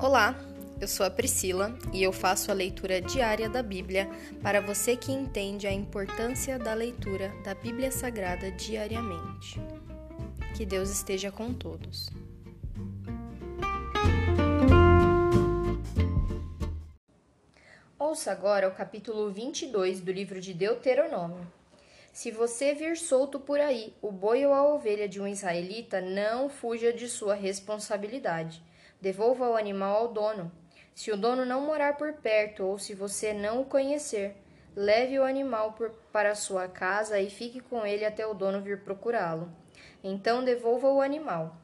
Olá, eu sou a Priscila e eu faço a leitura diária da Bíblia para você que entende a importância da leitura da Bíblia Sagrada diariamente. Que Deus esteja com todos. Ouça agora o capítulo 22 do livro de Deuteronômio. Se você vir solto por aí o boi ou a ovelha de um israelita, não fuja de sua responsabilidade Devolva o animal ao dono. Se o dono não morar por perto ou se você não o conhecer, leve o animal por, para sua casa e fique com ele até o dono vir procurá-lo. Então devolva o animal.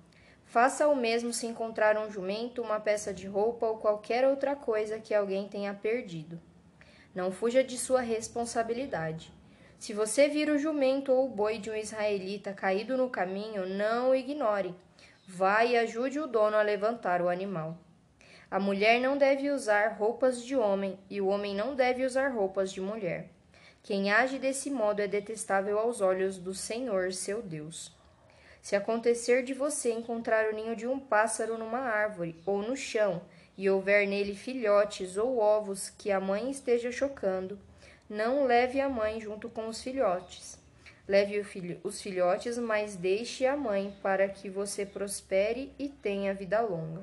Faça o mesmo se encontrar um jumento, uma peça de roupa ou qualquer outra coisa que alguém tenha perdido. Não fuja de sua responsabilidade. Se você vir o jumento ou o boi de um israelita caído no caminho, não o ignore. Vá e ajude o dono a levantar o animal. A mulher não deve usar roupas de homem e o homem não deve usar roupas de mulher. Quem age desse modo é detestável aos olhos do Senhor, seu Deus. Se acontecer de você encontrar o ninho de um pássaro numa árvore ou no chão, e houver nele filhotes ou ovos que a mãe esteja chocando, não leve a mãe junto com os filhotes. Leve filho, os filhotes, mas deixe a mãe, para que você prospere e tenha vida longa.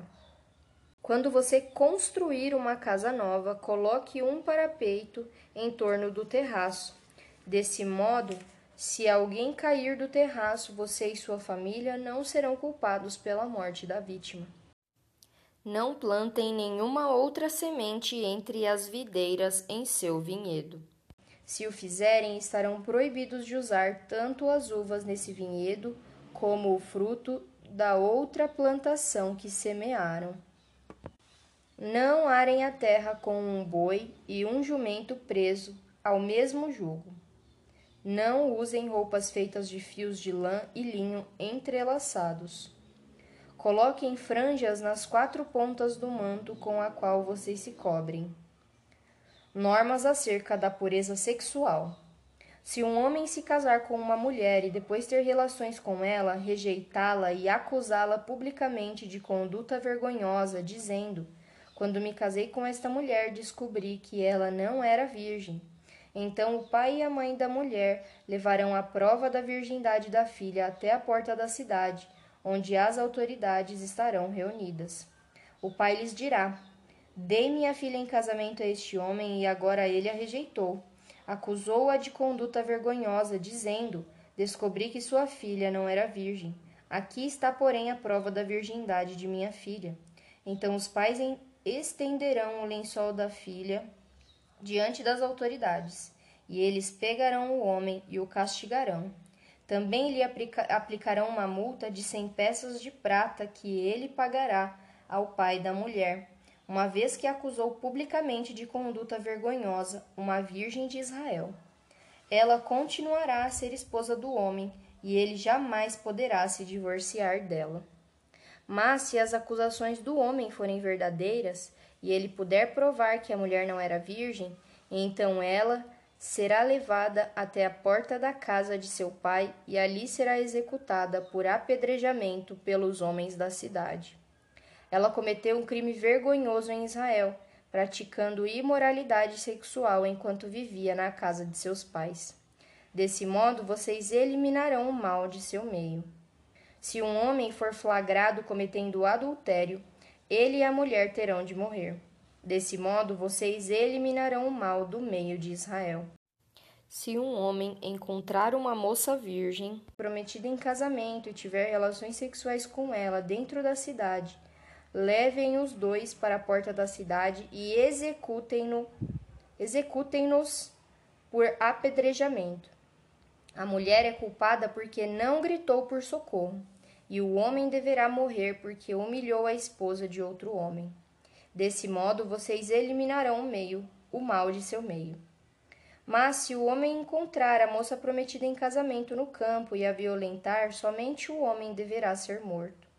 Quando você construir uma casa nova, coloque um parapeito em torno do terraço. Desse modo, se alguém cair do terraço, você e sua família não serão culpados pela morte da vítima. Não plantem nenhuma outra semente entre as videiras em seu vinhedo. Se o fizerem, estarão proibidos de usar tanto as uvas nesse vinhedo como o fruto da outra plantação que semearam. Não arem a terra com um boi e um jumento preso ao mesmo jugo. Não usem roupas feitas de fios de lã e linho entrelaçados. Coloquem franjas nas quatro pontas do manto com a qual vocês se cobrem. Normas acerca da pureza sexual. Se um homem se casar com uma mulher e depois ter relações com ela, rejeitá-la e acusá-la publicamente de conduta vergonhosa, dizendo: Quando me casei com esta mulher, descobri que ela não era virgem. Então o pai e a mãe da mulher levarão a prova da virgindade da filha até a porta da cidade, onde as autoridades estarão reunidas. O pai lhes dirá: Dei minha filha em casamento a este homem e agora ele a rejeitou. Acusou-a de conduta vergonhosa, dizendo: Descobri que sua filha não era virgem. Aqui está, porém, a prova da virgindade de minha filha. Então os pais estenderão o lençol da filha diante das autoridades, e eles pegarão o homem e o castigarão. Também lhe aplica aplicarão uma multa de cem peças de prata que ele pagará ao pai da mulher uma vez que acusou publicamente de conduta vergonhosa uma virgem de Israel. Ela continuará a ser esposa do homem e ele jamais poderá se divorciar dela. Mas se as acusações do homem forem verdadeiras e ele puder provar que a mulher não era virgem, então ela será levada até a porta da casa de seu pai e ali será executada por apedrejamento pelos homens da cidade. Ela cometeu um crime vergonhoso em Israel, praticando imoralidade sexual enquanto vivia na casa de seus pais. Desse modo, vocês eliminarão o mal de seu meio. Se um homem for flagrado cometendo adultério, ele e a mulher terão de morrer. Desse modo, vocês eliminarão o mal do meio de Israel. Se um homem encontrar uma moça virgem, prometida em casamento, e tiver relações sexuais com ela dentro da cidade, levem os dois para a porta da cidade e executem-no, executem-nos por apedrejamento. A mulher é culpada porque não gritou por socorro, e o homem deverá morrer porque humilhou a esposa de outro homem. Desse modo vocês eliminarão o meio, o mal de seu meio. Mas se o homem encontrar a moça prometida em casamento no campo e a violentar, somente o homem deverá ser morto.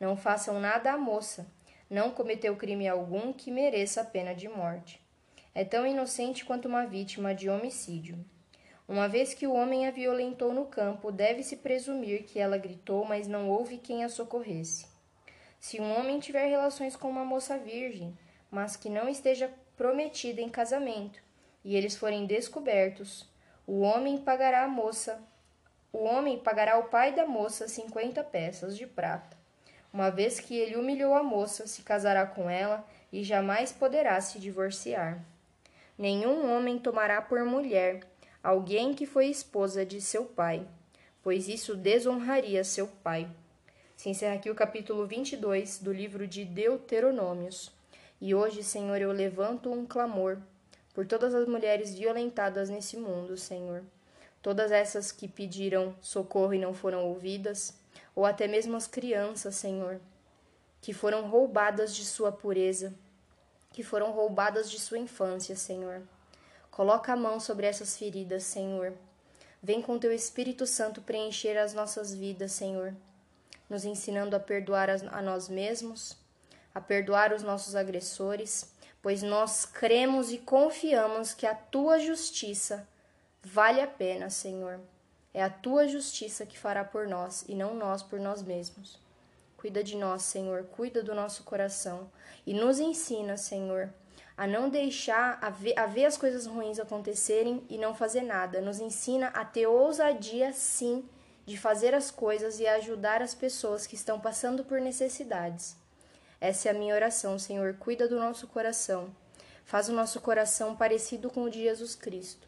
Não façam nada à moça. Não cometeu crime algum que mereça a pena de morte. É tão inocente quanto uma vítima de homicídio. Uma vez que o homem a violentou no campo, deve-se presumir que ela gritou, mas não houve quem a socorresse. Se um homem tiver relações com uma moça virgem, mas que não esteja prometida em casamento, e eles forem descobertos, o homem pagará a moça, o homem pagará ao pai da moça cinquenta peças de prata. Uma vez que ele humilhou a moça, se casará com ela e jamais poderá se divorciar. Nenhum homem tomará por mulher alguém que foi esposa de seu pai, pois isso desonraria seu pai. Se encerra aqui o capítulo 22 do livro de Deuteronômios. E hoje, Senhor, eu levanto um clamor por todas as mulheres violentadas nesse mundo, Senhor. Todas essas que pediram socorro e não foram ouvidas, ou até mesmo as crianças, Senhor, que foram roubadas de sua pureza, que foram roubadas de sua infância, Senhor. Coloca a mão sobre essas feridas, Senhor. Vem com teu Espírito Santo preencher as nossas vidas, Senhor, nos ensinando a perdoar a nós mesmos, a perdoar os nossos agressores, pois nós cremos e confiamos que a tua justiça vale a pena, Senhor. É a tua justiça que fará por nós e não nós por nós mesmos. Cuida de nós, Senhor, cuida do nosso coração e nos ensina, Senhor, a não deixar a ver, a ver as coisas ruins acontecerem e não fazer nada. Nos ensina a ter ousadia, sim, de fazer as coisas e ajudar as pessoas que estão passando por necessidades. Essa é a minha oração, Senhor. Cuida do nosso coração. Faz o nosso coração parecido com o de Jesus Cristo.